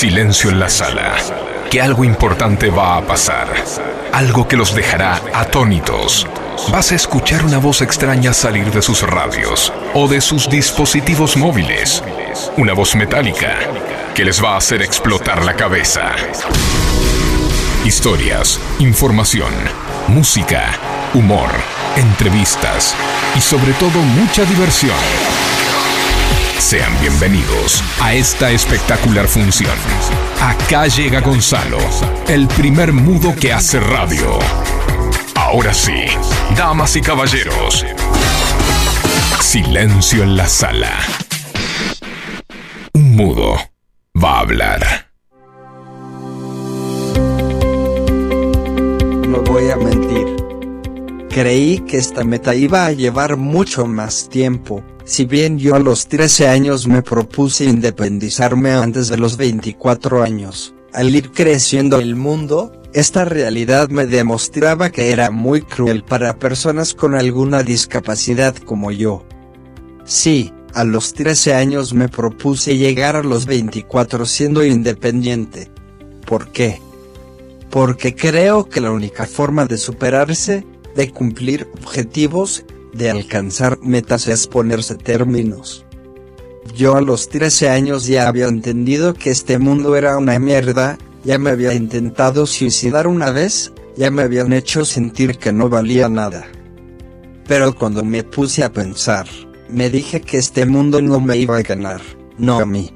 Silencio en la sala. Que algo importante va a pasar. Algo que los dejará atónitos. Vas a escuchar una voz extraña salir de sus radios o de sus dispositivos móviles. Una voz metálica que les va a hacer explotar la cabeza. Historias, información, música, humor, entrevistas y sobre todo mucha diversión. Sean bienvenidos a esta espectacular función. Acá llega Gonzalo, el primer mudo que hace radio. Ahora sí, damas y caballeros, silencio en la sala. Un mudo va a hablar. No voy a mentir. Creí que esta meta iba a llevar mucho más tiempo. Si bien yo a los 13 años me propuse independizarme antes de los 24 años, al ir creciendo el mundo, esta realidad me demostraba que era muy cruel para personas con alguna discapacidad como yo. Sí, a los 13 años me propuse llegar a los 24 siendo independiente. ¿Por qué? Porque creo que la única forma de superarse, de cumplir objetivos, de alcanzar metas es ponerse términos. Yo a los 13 años ya había entendido que este mundo era una mierda, ya me había intentado suicidar una vez, ya me habían hecho sentir que no valía nada. Pero cuando me puse a pensar, me dije que este mundo no me iba a ganar, no a mí.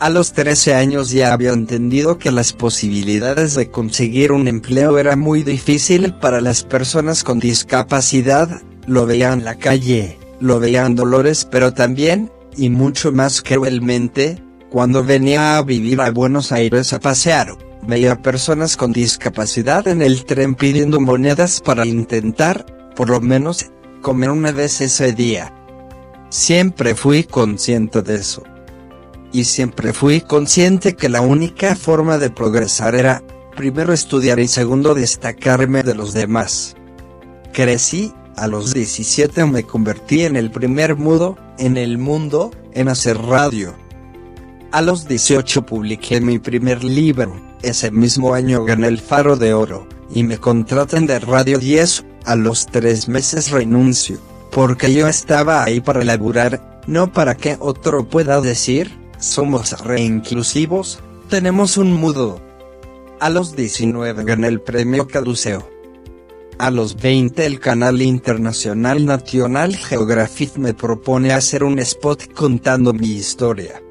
A los 13 años ya había entendido que las posibilidades de conseguir un empleo era muy difícil para las personas con discapacidad, lo veía en la calle, lo veía en Dolores pero también, y mucho más cruelmente, cuando venía a vivir a Buenos Aires a pasear, veía personas con discapacidad en el tren pidiendo monedas para intentar, por lo menos, comer una vez ese día. Siempre fui consciente de eso. Y siempre fui consciente que la única forma de progresar era, primero estudiar y segundo destacarme de los demás. Crecí, a los 17 me convertí en el primer mudo, en el mundo, en hacer radio. A los 18 publiqué mi primer libro, ese mismo año gané el Faro de Oro, y me contratan de Radio 10, a los tres meses renuncio, porque yo estaba ahí para laburar, no para que otro pueda decir, somos reinclusivos, tenemos un mudo. A los 19 gané el premio Caduceo. A los 20 el canal internacional National Geographic me propone hacer un spot contando mi historia.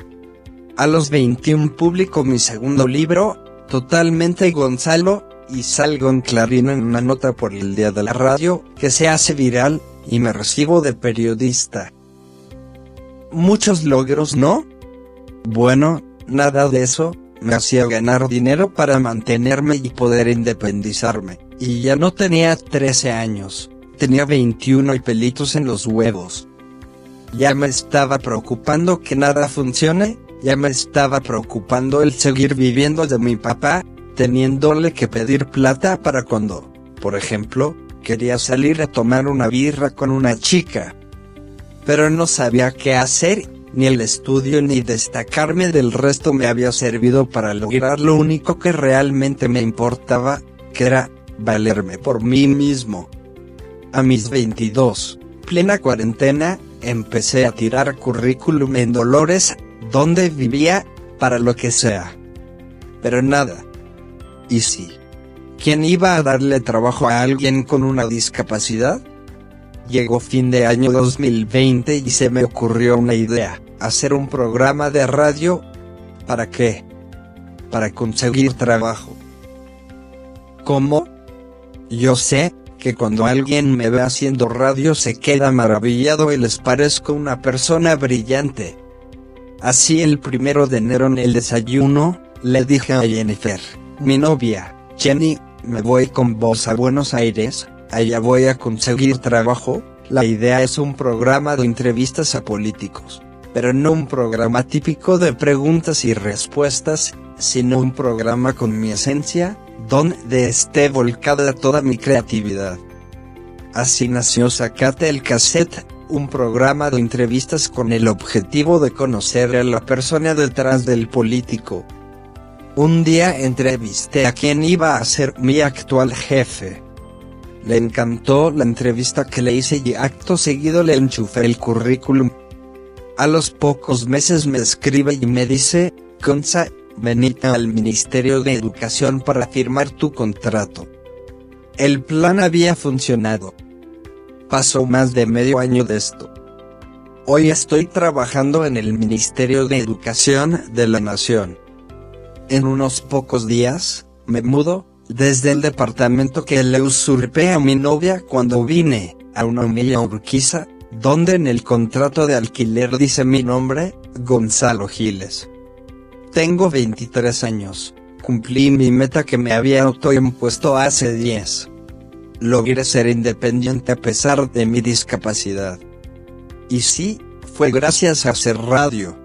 A los 21 publico mi segundo libro, Totalmente Gonzalo, y salgo en Clarín en una nota por el Día de la Radio, que se hace viral, y me recibo de periodista. Muchos logros, ¿no? Bueno, nada de eso, me hacía ganar dinero para mantenerme y poder independizarme, y ya no tenía 13 años, tenía 21 y pelitos en los huevos. Ya me estaba preocupando que nada funcione, ya me estaba preocupando el seguir viviendo de mi papá, teniéndole que pedir plata para cuando, por ejemplo, quería salir a tomar una birra con una chica. Pero no sabía qué hacer, ni el estudio ni destacarme del resto me había servido para lograr lo único que realmente me importaba, que era, valerme por mí mismo. A mis 22, plena cuarentena, empecé a tirar currículum en Dolores, donde vivía, para lo que sea. Pero nada. ¿Y si? ¿Quién iba a darle trabajo a alguien con una discapacidad? Llegó fin de año 2020 y se me ocurrió una idea, hacer un programa de radio. ¿Para qué? Para conseguir trabajo. ¿Cómo? Yo sé, que cuando alguien me ve haciendo radio se queda maravillado y les parezco una persona brillante. Así el primero de enero en el desayuno, le dije a Jennifer, mi novia, Jenny, me voy con vos a Buenos Aires, allá voy a conseguir trabajo, la idea es un programa de entrevistas a políticos, pero no un programa típico de preguntas y respuestas, sino un programa con mi esencia, donde esté volcada toda mi creatividad. Así nació Sacate el Cassette, un programa de entrevistas con el objetivo de conocer a la persona detrás del político. Un día entrevisté a quien iba a ser mi actual jefe. Le encantó la entrevista que le hice y acto seguido le enchufé el currículum. A los pocos meses me escribe y me dice, Conza, venite al Ministerio de Educación para firmar tu contrato. El plan había funcionado. Pasó más de medio año de esto. Hoy estoy trabajando en el Ministerio de Educación de la Nación. En unos pocos días, me mudo, desde el departamento que le usurpé a mi novia cuando vine, a una humilla Urquiza, donde en el contrato de alquiler dice mi nombre, Gonzalo Giles. Tengo 23 años, cumplí mi meta que me había autoimpuesto hace 10 logré ser independiente a pesar de mi discapacidad. Y sí, fue gracias a hacer radio.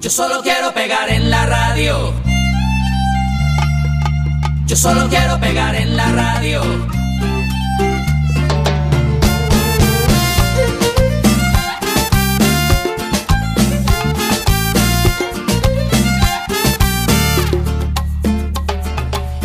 Yo solo quiero pegar en la radio. Yo solo quiero pegar en la radio.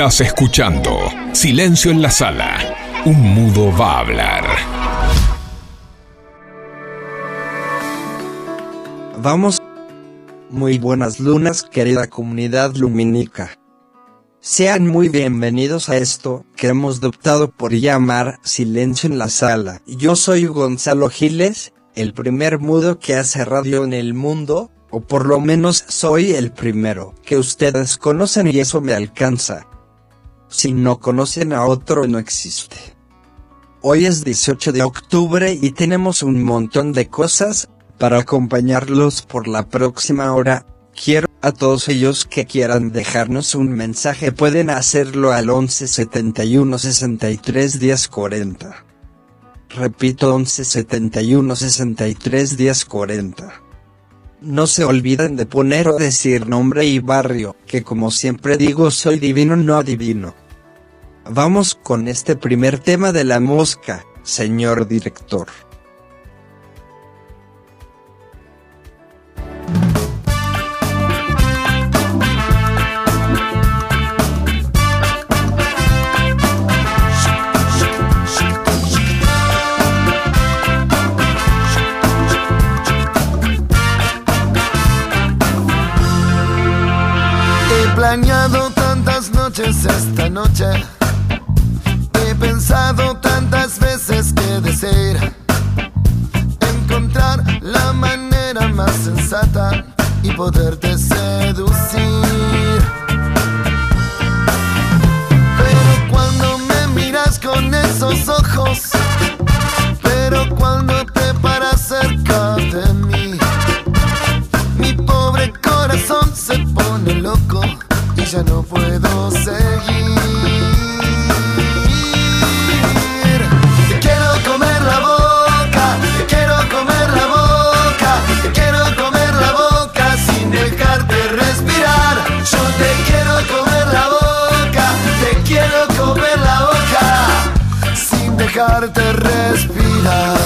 Estás escuchando Silencio en la Sala. Un mudo va a hablar. Vamos. Muy buenas lunas, querida comunidad lumínica. Sean muy bienvenidos a esto que hemos adoptado por llamar Silencio en la Sala. Yo soy Gonzalo Giles, el primer mudo que hace radio en el mundo, o por lo menos soy el primero que ustedes conocen y eso me alcanza. Si no conocen a otro no existe. Hoy es 18 de octubre y tenemos un montón de cosas para acompañarlos por la próxima hora. Quiero a todos ellos que quieran dejarnos un mensaje pueden hacerlo al 11 71 63 10 40. Repito 11 71 63 10 40. No se olviden de poner o decir nombre y barrio, que como siempre digo soy divino no adivino. Vamos con este primer tema de la mosca, señor director. He planeado tantas noches esta noche. Pensado tantas veces que desear encontrar la manera más sensata y poderte seducir. Pero cuando me miras con esos ojos, pero cuando te paras cerca de mí, mi pobre corazón se pone loco y ya no puedo respirar.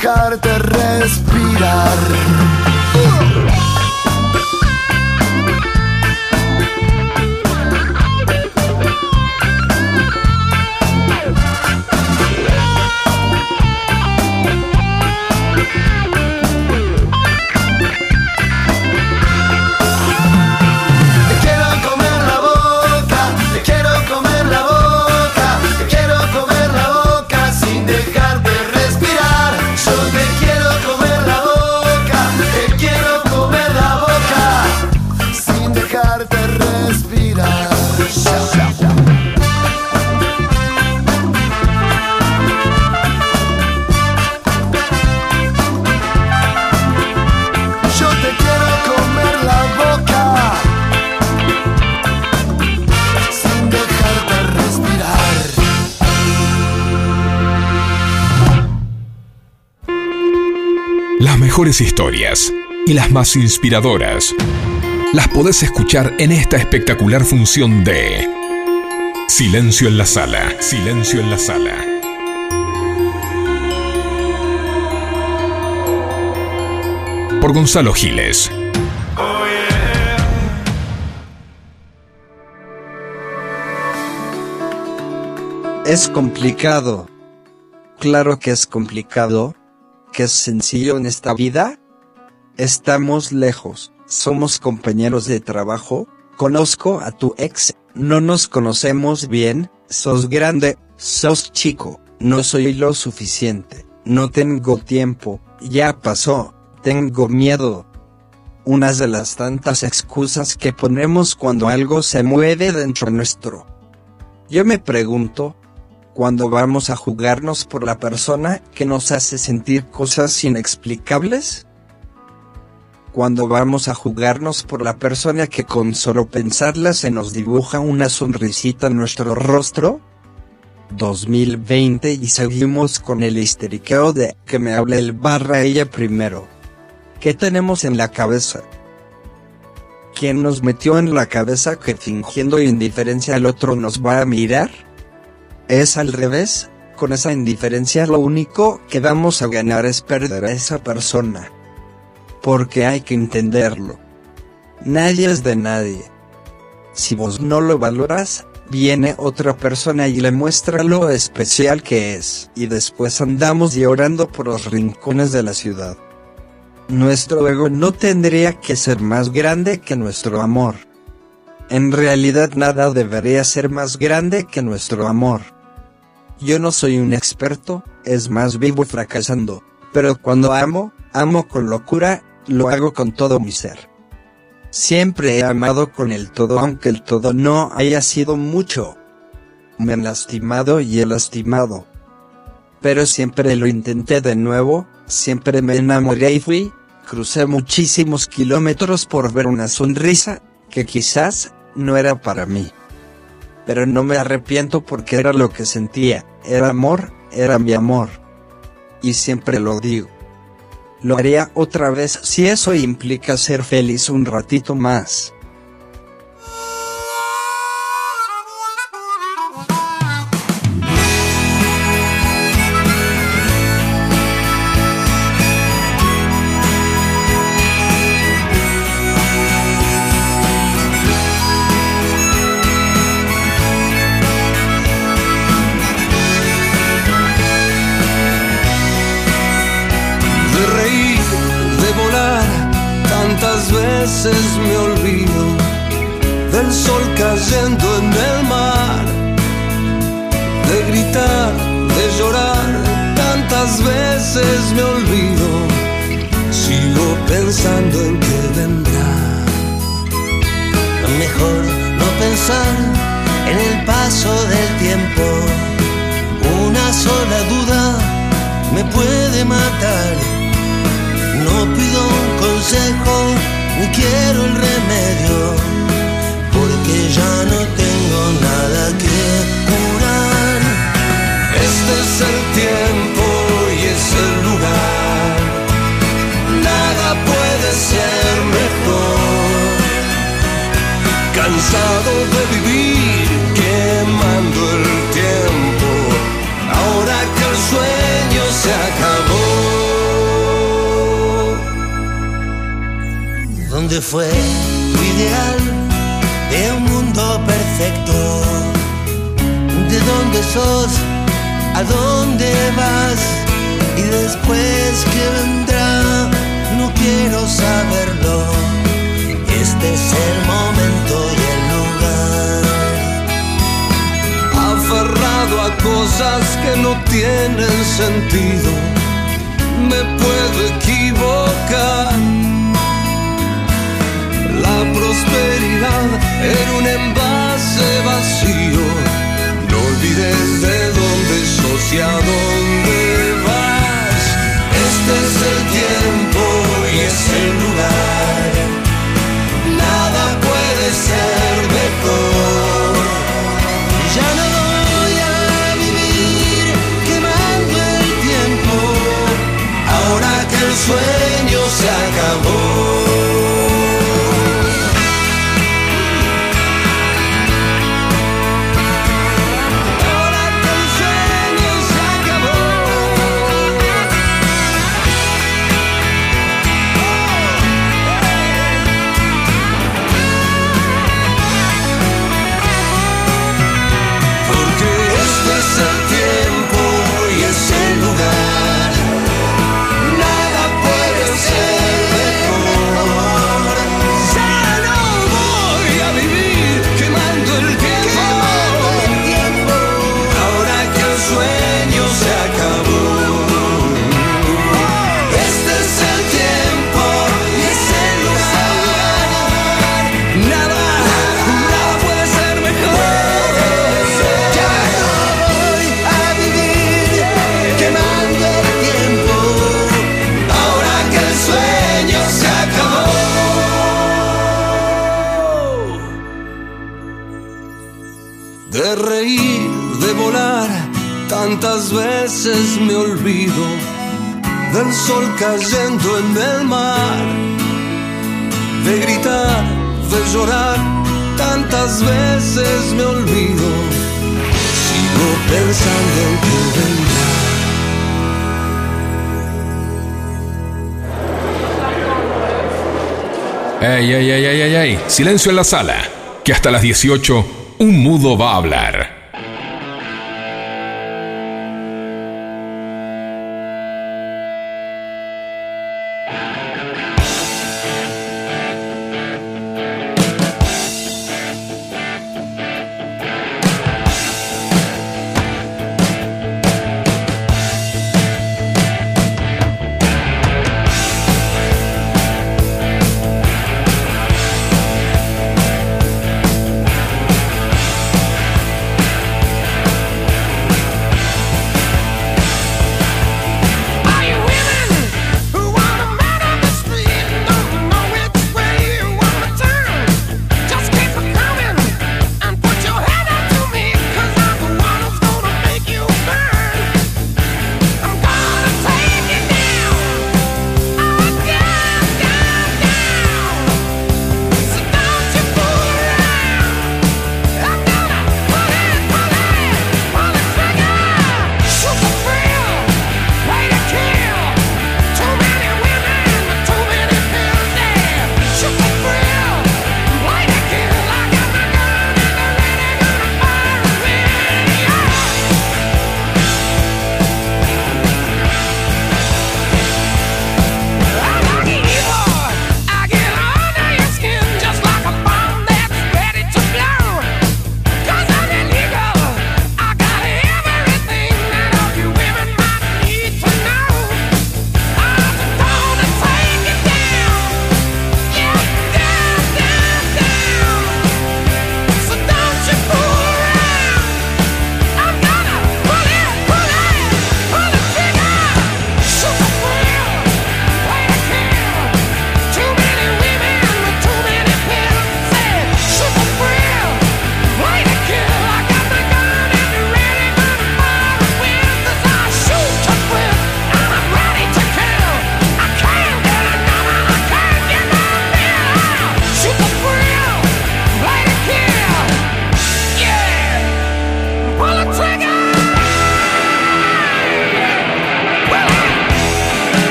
Dejarte respirar. Historias y las más inspiradoras las podés escuchar en esta espectacular función de Silencio en la sala, silencio en la sala. Por Gonzalo Giles. Es complicado. Claro que es complicado. ¿Que es sencillo en esta vida? Estamos lejos, somos compañeros de trabajo, conozco a tu ex, no nos conocemos bien, sos grande, sos chico, no soy lo suficiente, no tengo tiempo, ya pasó, tengo miedo. Unas de las tantas excusas que ponemos cuando algo se mueve dentro nuestro. Yo me pregunto, cuando vamos a jugarnos por la persona que nos hace sentir cosas inexplicables? Cuando vamos a jugarnos por la persona que con solo pensarla se nos dibuja una sonrisita en nuestro rostro? 2020 y seguimos con el histeriqueo de que me hable el barra ella primero. ¿Qué tenemos en la cabeza? ¿Quién nos metió en la cabeza que fingiendo indiferencia al otro nos va a mirar? Es al revés, con esa indiferencia lo único que vamos a ganar es perder a esa persona. Porque hay que entenderlo. Nadie es de nadie. Si vos no lo valoras, viene otra persona y le muestra lo especial que es, y después andamos llorando por los rincones de la ciudad. Nuestro ego no tendría que ser más grande que nuestro amor. En realidad nada debería ser más grande que nuestro amor. Yo no soy un experto, es más vivo fracasando, pero cuando amo, amo con locura, lo hago con todo mi ser. Siempre he amado con el todo aunque el todo no haya sido mucho. Me han lastimado y he lastimado. Pero siempre lo intenté de nuevo, siempre me enamoré y fui, crucé muchísimos kilómetros por ver una sonrisa, que quizás, no era para mí pero no me arrepiento porque era lo que sentía, era amor, era mi amor. Y siempre lo digo. Lo haría otra vez si eso implica ser feliz un ratito más. ¿A dónde vas? Y después que vendrá, no quiero saberlo. Este es el momento y el lugar. Aferrado a cosas que no tienen sentido, me puedo equivocar la prosperidad era un envase vacío. No olvides de dónde sos y a dónde vas. Este es el tiempo y es el lugar. Sol cayendo en el mar, de gritar, de llorar. Tantas veces me olvido, sigo pensando en que vendrá. Ey, ey, ey, ey, ey, ey. Silencio en la sala, que hasta las 18 un mudo va a hablar.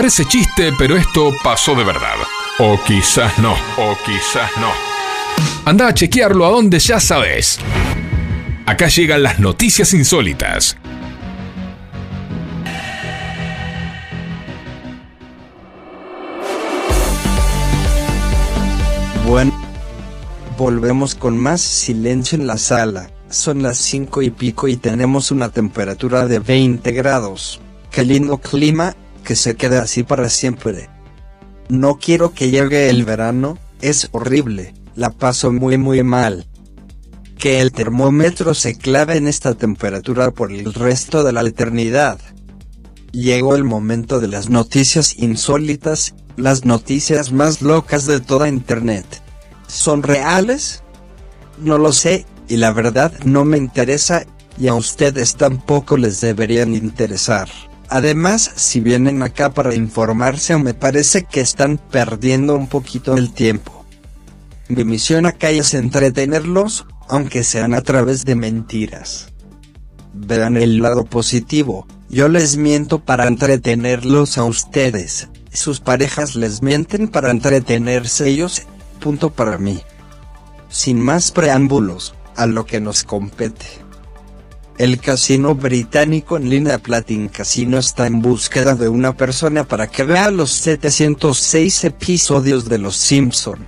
Parece chiste, pero esto pasó de verdad. O quizás no, o quizás no. Anda a chequearlo a donde ya sabes. Acá llegan las noticias insólitas. Bueno, volvemos con más silencio en la sala. Son las cinco y pico y tenemos una temperatura de 20 grados. Qué lindo clima, que se quede así para siempre. No quiero que llegue el verano, es horrible, la paso muy muy mal. Que el termómetro se clave en esta temperatura por el resto de la eternidad. Llegó el momento de las noticias insólitas, las noticias más locas de toda Internet. ¿Son reales? No lo sé, y la verdad no me interesa, y a ustedes tampoco les deberían interesar. Además, si vienen acá para informarse me parece que están perdiendo un poquito el tiempo. Mi misión acá es entretenerlos, aunque sean a través de mentiras. Vean el lado positivo, yo les miento para entretenerlos a ustedes, sus parejas les mienten para entretenerse ellos, punto para mí. Sin más preámbulos, a lo que nos compete. El casino británico en línea Platin Casino está en búsqueda de una persona para que vea los 706 episodios de Los Simpson.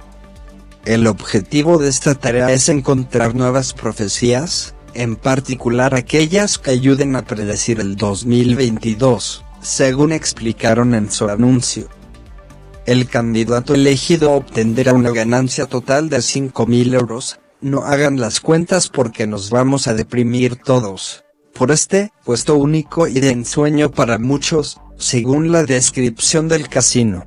El objetivo de esta tarea es encontrar nuevas profecías, en particular aquellas que ayuden a predecir el 2022, según explicaron en su anuncio. El candidato elegido obtendrá una ganancia total de 5.000 euros, no hagan las cuentas porque nos vamos a deprimir todos. Por este puesto único y de ensueño para muchos, según la descripción del casino.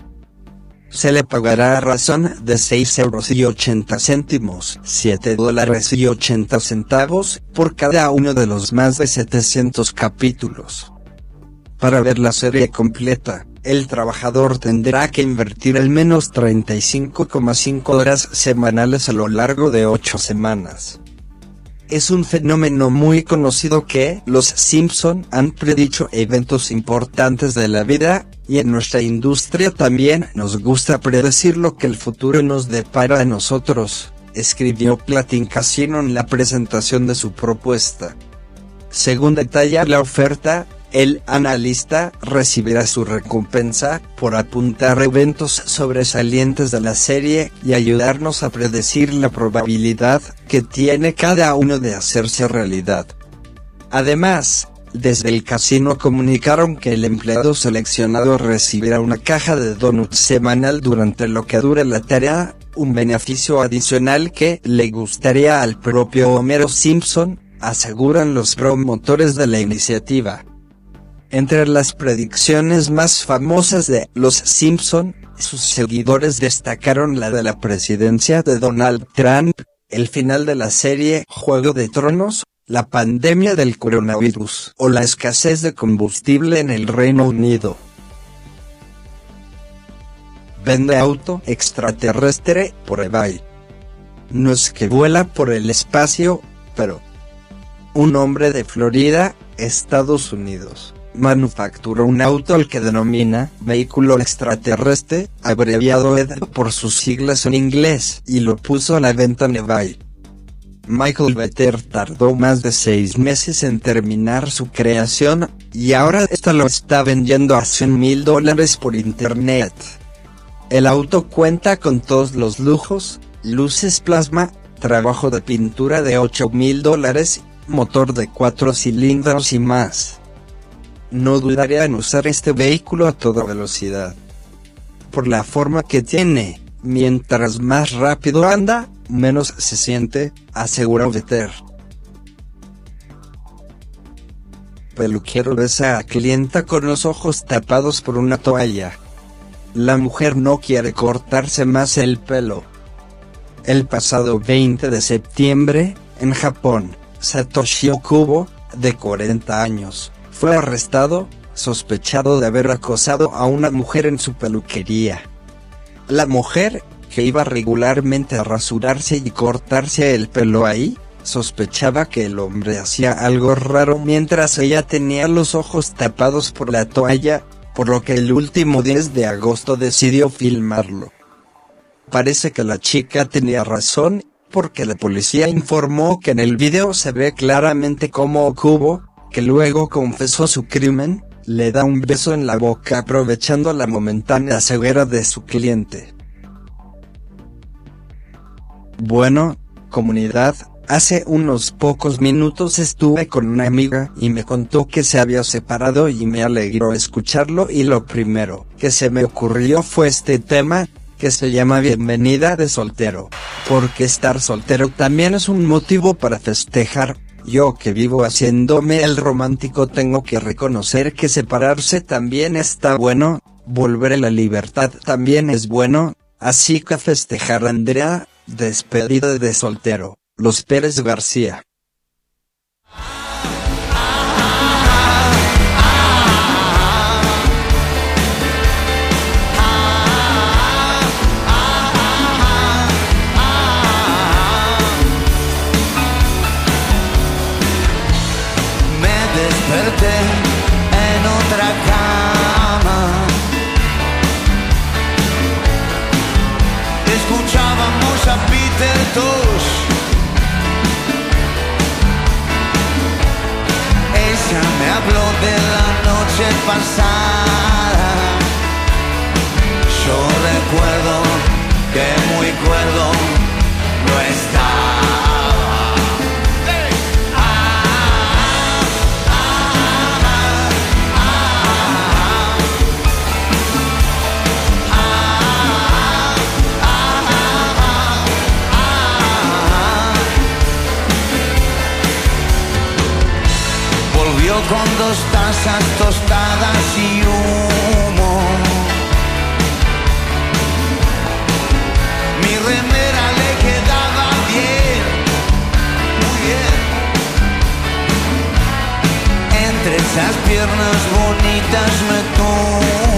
Se le pagará a razón de 6 euros y 80 céntimos, 7 dólares y 80 centavos, por cada uno de los más de 700 capítulos. Para ver la serie completa, el trabajador tendrá que invertir al menos 35,5 horas semanales a lo largo de 8 semanas. Es un fenómeno muy conocido que los Simpson han predicho eventos importantes de la vida, y en nuestra industria también nos gusta predecir lo que el futuro nos depara a nosotros, escribió Platin Casino en la presentación de su propuesta. Según detalla la oferta, el analista recibirá su recompensa por apuntar eventos sobresalientes de la serie y ayudarnos a predecir la probabilidad que tiene cada uno de hacerse realidad. Además, desde el casino comunicaron que el empleado seleccionado recibirá una caja de donuts semanal durante lo que dure la tarea, un beneficio adicional que le gustaría al propio Homero Simpson, aseguran los promotores de la iniciativa. Entre las predicciones más famosas de Los Simpson, sus seguidores destacaron la de la presidencia de Donald Trump, el final de la serie Juego de Tronos, la pandemia del coronavirus o la escasez de combustible en el Reino Unido. Vende auto extraterrestre por eBay. No es que vuela por el espacio, pero... Un hombre de Florida, Estados Unidos manufacturó un auto al que denomina vehículo extraterrestre, abreviado ED por sus siglas en inglés, y lo puso a la venta en eBay. Michael Vetter tardó más de seis meses en terminar su creación, y ahora esta lo está vendiendo a 100 mil dólares por internet. El auto cuenta con todos los lujos, luces plasma, trabajo de pintura de 8 mil dólares, motor de 4 cilindros y más no dudaría en usar este vehículo a toda velocidad. Por la forma que tiene, mientras más rápido anda, menos se siente, aseguró Vetter. Peluquero besa a clienta con los ojos tapados por una toalla. La mujer no quiere cortarse más el pelo. El pasado 20 de septiembre, en Japón, Satoshi Okubo, de 40 años, fue arrestado, sospechado de haber acosado a una mujer en su peluquería. La mujer, que iba regularmente a rasurarse y cortarse el pelo ahí, sospechaba que el hombre hacía algo raro mientras ella tenía los ojos tapados por la toalla, por lo que el último 10 de agosto decidió filmarlo. Parece que la chica tenía razón, porque la policía informó que en el video se ve claramente cómo Cubo, que luego confesó su crimen, le da un beso en la boca aprovechando la momentánea ceguera de su cliente. Bueno, comunidad, hace unos pocos minutos estuve con una amiga y me contó que se había separado y me alegró escucharlo y lo primero que se me ocurrió fue este tema, que se llama Bienvenida de soltero, porque estar soltero también es un motivo para festejar. Yo que vivo haciéndome el romántico tengo que reconocer que separarse también está bueno, volver a la libertad también es bueno, así que festejar Andrea, despedida de soltero, Los Pérez García. Ella me habló de la noche pasada. Yo recuerdo que muy cuerdo con dos tazas tostadas y humo. Mi remera le quedaba bien, muy bien. Entre esas piernas bonitas me tuvo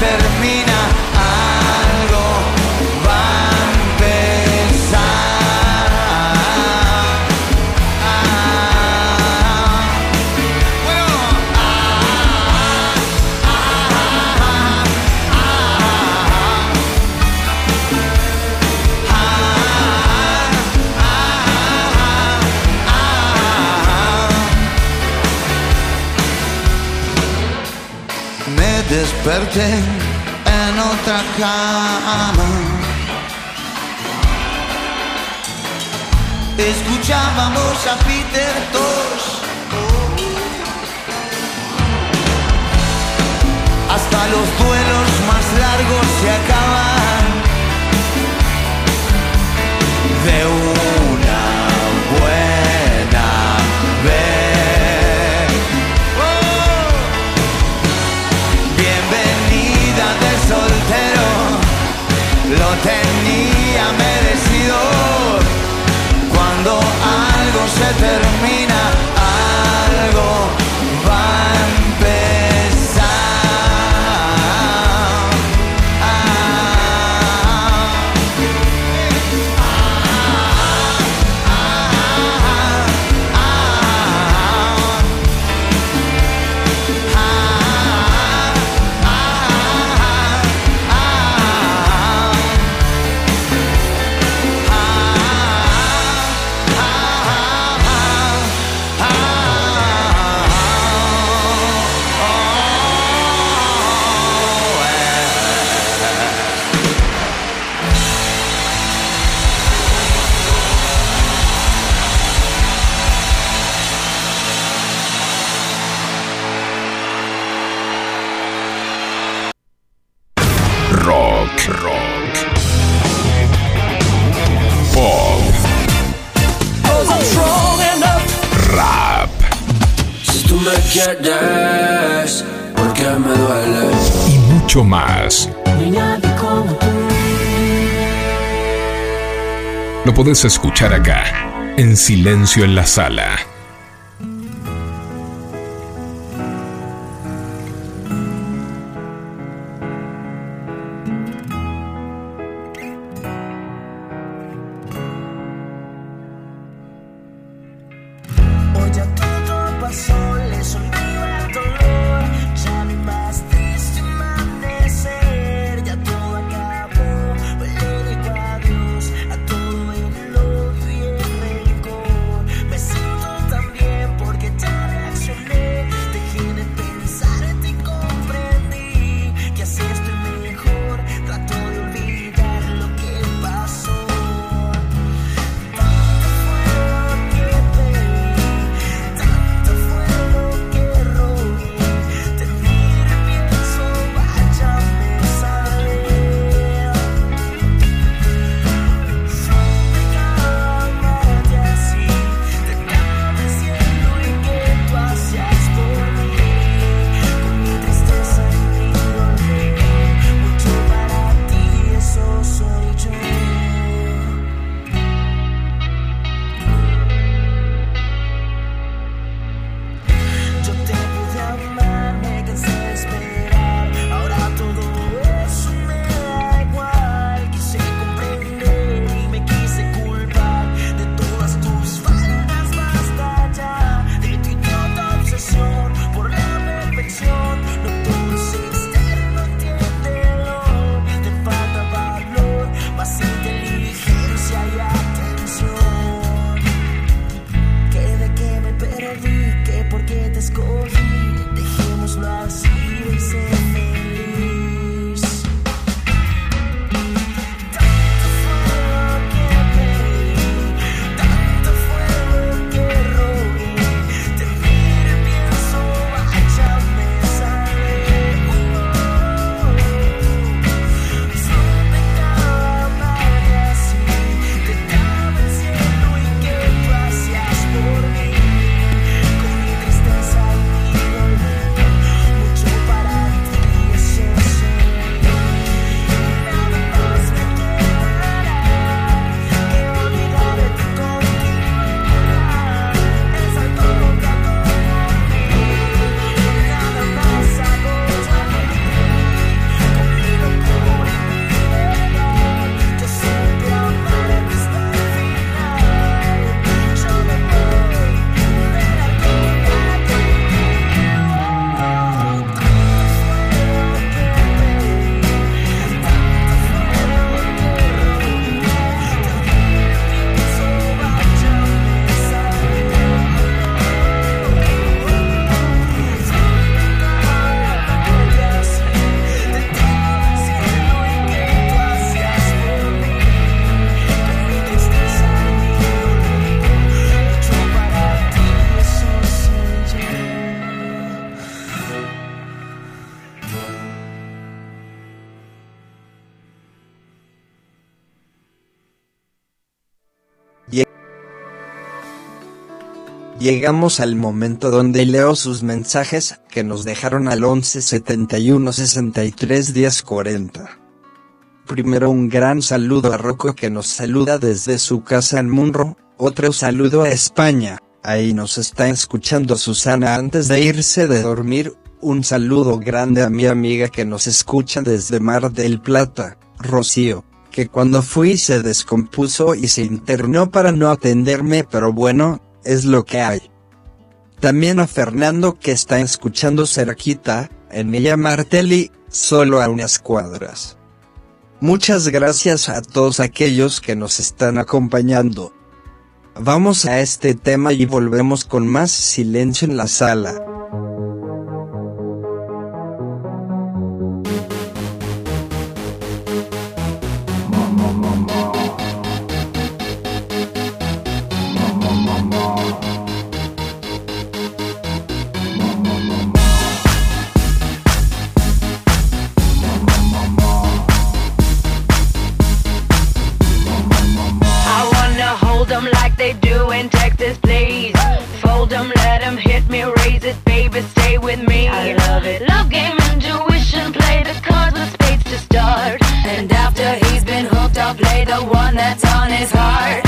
termina, en otra cama. Escuchábamos a Peter Tosh. Hasta los duelos más largos se acaban de una termina, quieres, porque me duele. y mucho más. Lo podés escuchar acá, en Silencio en la Sala, Llegamos al momento donde leo sus mensajes que nos dejaron al 11 71 63 10 40. Primero un gran saludo a Rocco que nos saluda desde su casa en Munro, otro saludo a España, ahí nos está escuchando Susana antes de irse de dormir, un saludo grande a mi amiga que nos escucha desde Mar del Plata, Rocío, que cuando fui se descompuso y se internó para no atenderme pero bueno, es lo que hay. También a Fernando que está escuchando cerquita, en Villa Martelli, solo a unas cuadras. Muchas gracias a todos aquellos que nos están acompañando. Vamos a este tema y volvemos con más silencio en la sala. play the one that's on his heart.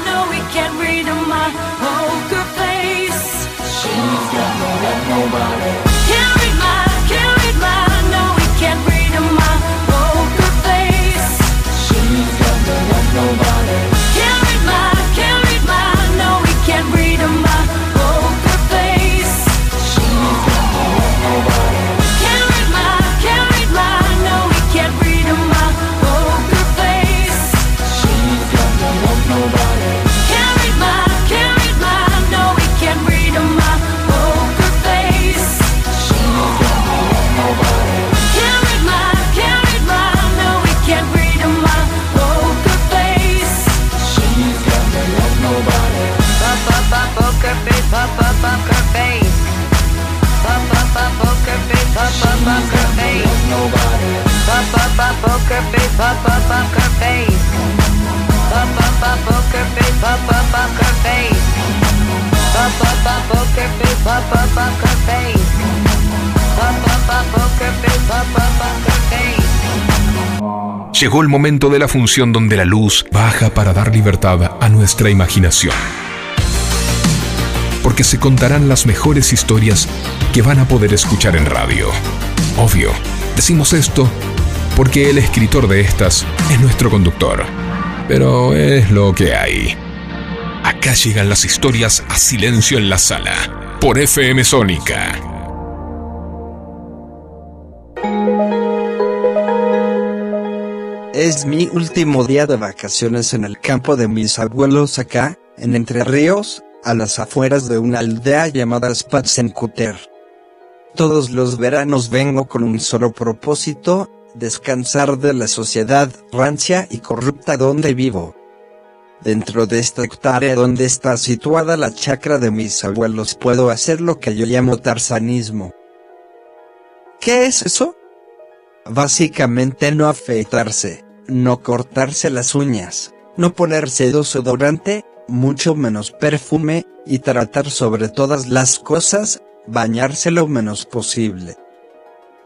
can't read my poker face. She's got no love, nobody. Can't Llegó el momento de la función donde la luz baja para dar libertad a nuestra imaginación. Porque se contarán las mejores historias que van a poder escuchar en radio. Obvio, decimos esto porque el escritor de estas es nuestro conductor. Pero es lo que hay. Acá llegan las historias a silencio en la sala. Por FM Sónica. Es mi último día de vacaciones en el campo de mis abuelos acá, en Entre Ríos, a las afueras de una aldea llamada Spatzenkuter. Todos los veranos vengo con un solo propósito, descansar de la sociedad rancia y corrupta donde vivo. Dentro de esta hectárea donde está situada la chacra de mis abuelos puedo hacer lo que yo llamo tarzanismo. ¿Qué es eso? Básicamente no afeitarse, no cortarse las uñas, no ponerse desodorante, mucho menos perfume, y tratar sobre todas las cosas, bañarse lo menos posible.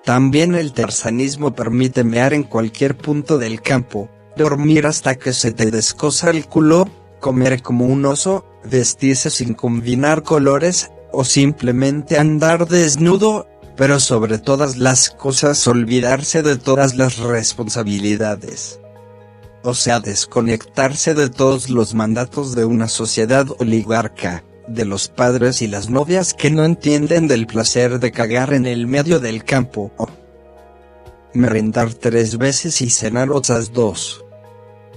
También el tarzanismo permite mear en cualquier punto del campo, dormir hasta que se te descosa el culo, comer como un oso, vestirse sin combinar colores, o simplemente andar desnudo, pero sobre todas las cosas olvidarse de todas las responsabilidades. O sea, desconectarse de todos los mandatos de una sociedad oligarca, de los padres y las novias que no entienden del placer de cagar en el medio del campo, o merendar tres veces y cenar otras dos.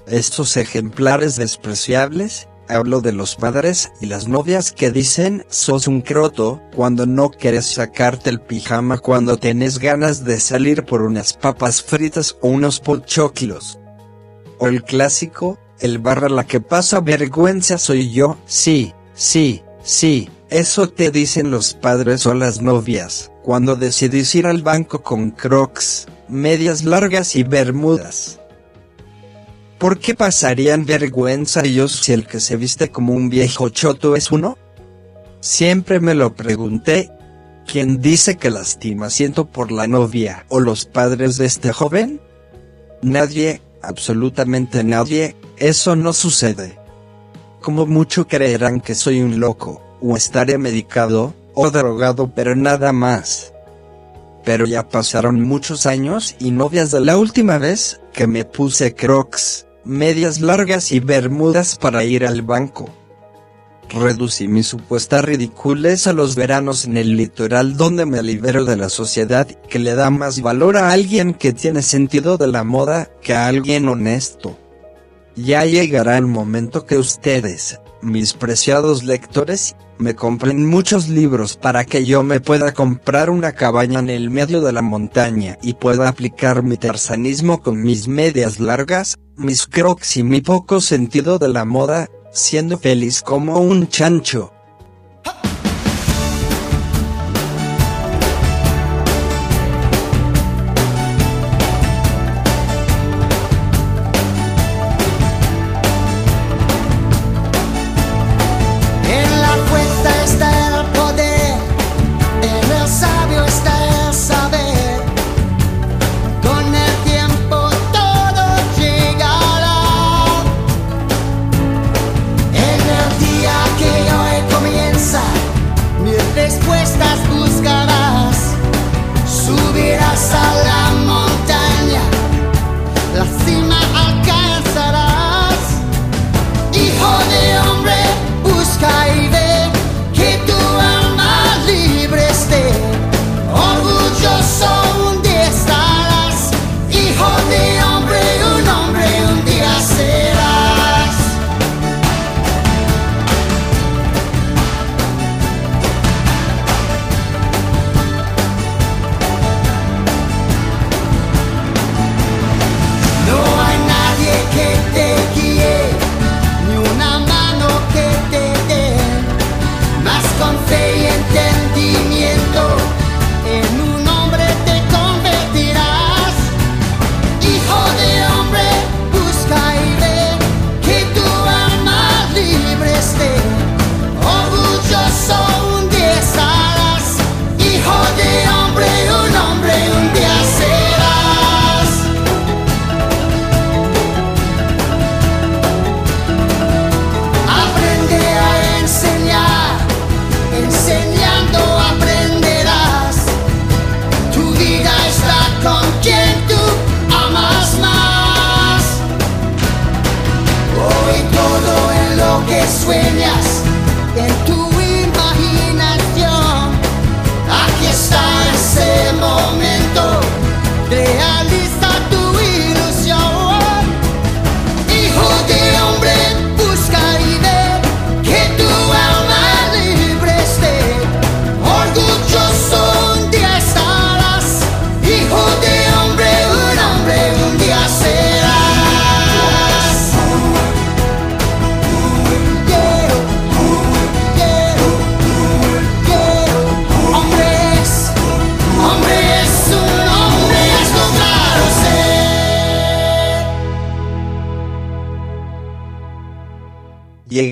Estos ejemplares despreciables, hablo de los padres y las novias que dicen sos un croto cuando no quieres sacarte el pijama cuando tenés ganas de salir por unas papas fritas o unos pochoclos. O el clásico, el barra la que pasa vergüenza soy yo, sí, sí, sí, eso te dicen los padres o las novias, cuando decidís ir al banco con crocs, medias largas y bermudas. ¿Por qué pasarían vergüenza ellos si el que se viste como un viejo choto es uno? Siempre me lo pregunté. ¿Quién dice que lastima siento por la novia o los padres de este joven? Nadie, absolutamente nadie, eso no sucede. Como mucho creerán que soy un loco, o estaré medicado, o drogado pero nada más. Pero ya pasaron muchos años y novias de la última vez que me puse crocs, medias largas y bermudas para ir al banco. Reducí mi supuesta ridiculez a los veranos en el litoral donde me libero de la sociedad que le da más valor a alguien que tiene sentido de la moda que a alguien honesto. Ya llegará el momento que ustedes, mis preciados lectores, me compren muchos libros para que yo me pueda comprar una cabaña en el medio de la montaña y pueda aplicar mi tarzanismo con mis medias largas, mis crocs y mi poco sentido de la moda, siendo feliz como un chancho.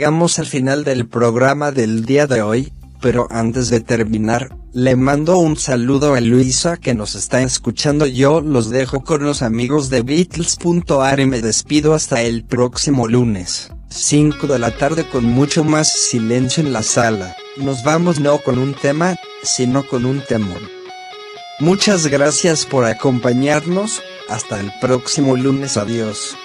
Llegamos al final del programa del día de hoy, pero antes de terminar, le mando un saludo a Luisa que nos está escuchando. Yo los dejo con los amigos de Beatles.ar y me despido hasta el próximo lunes, 5 de la tarde con mucho más silencio en la sala. Nos vamos no con un tema, sino con un temor. Muchas gracias por acompañarnos, hasta el próximo lunes, adiós.